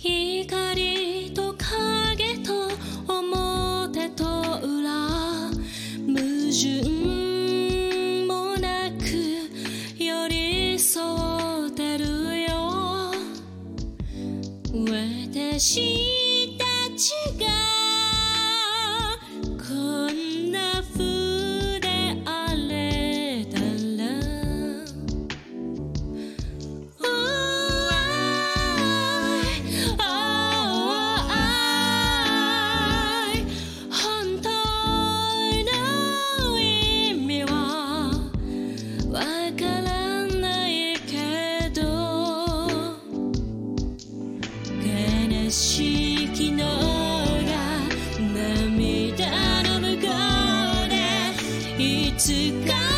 光と影と表と裏矛盾もなく寄り添ってるよ。涙の向こうでいつか